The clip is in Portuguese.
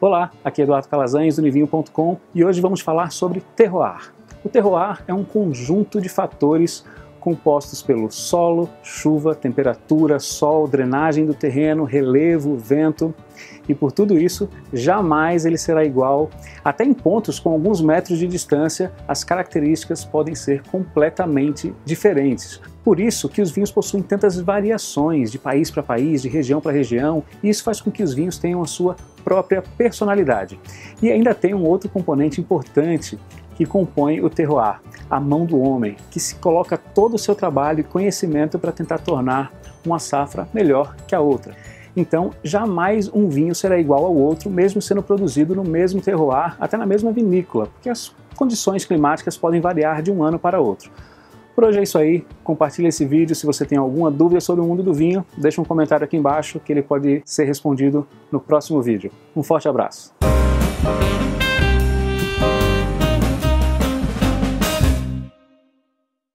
Olá, aqui é Eduardo Calazans do Nivinho.com e hoje vamos falar sobre terroir. O terroir é um conjunto de fatores compostos pelo solo, chuva, temperatura, sol, drenagem do terreno, relevo, vento. E por tudo isso, jamais ele será igual. Até em pontos com alguns metros de distância, as características podem ser completamente diferentes. Por isso que os vinhos possuem tantas variações de país para país, de região para região, e isso faz com que os vinhos tenham a sua própria personalidade. E ainda tem um outro componente importante que compõe o terroir, a mão do homem, que se coloca todo o seu trabalho e conhecimento para tentar tornar uma safra melhor que a outra. Então, jamais um vinho será igual ao outro, mesmo sendo produzido no mesmo terroir, até na mesma vinícola, porque as condições climáticas podem variar de um ano para outro. Por hoje é isso aí, compartilhe esse vídeo, se você tem alguma dúvida sobre o mundo do vinho, deixa um comentário aqui embaixo que ele pode ser respondido no próximo vídeo. Um forte abraço!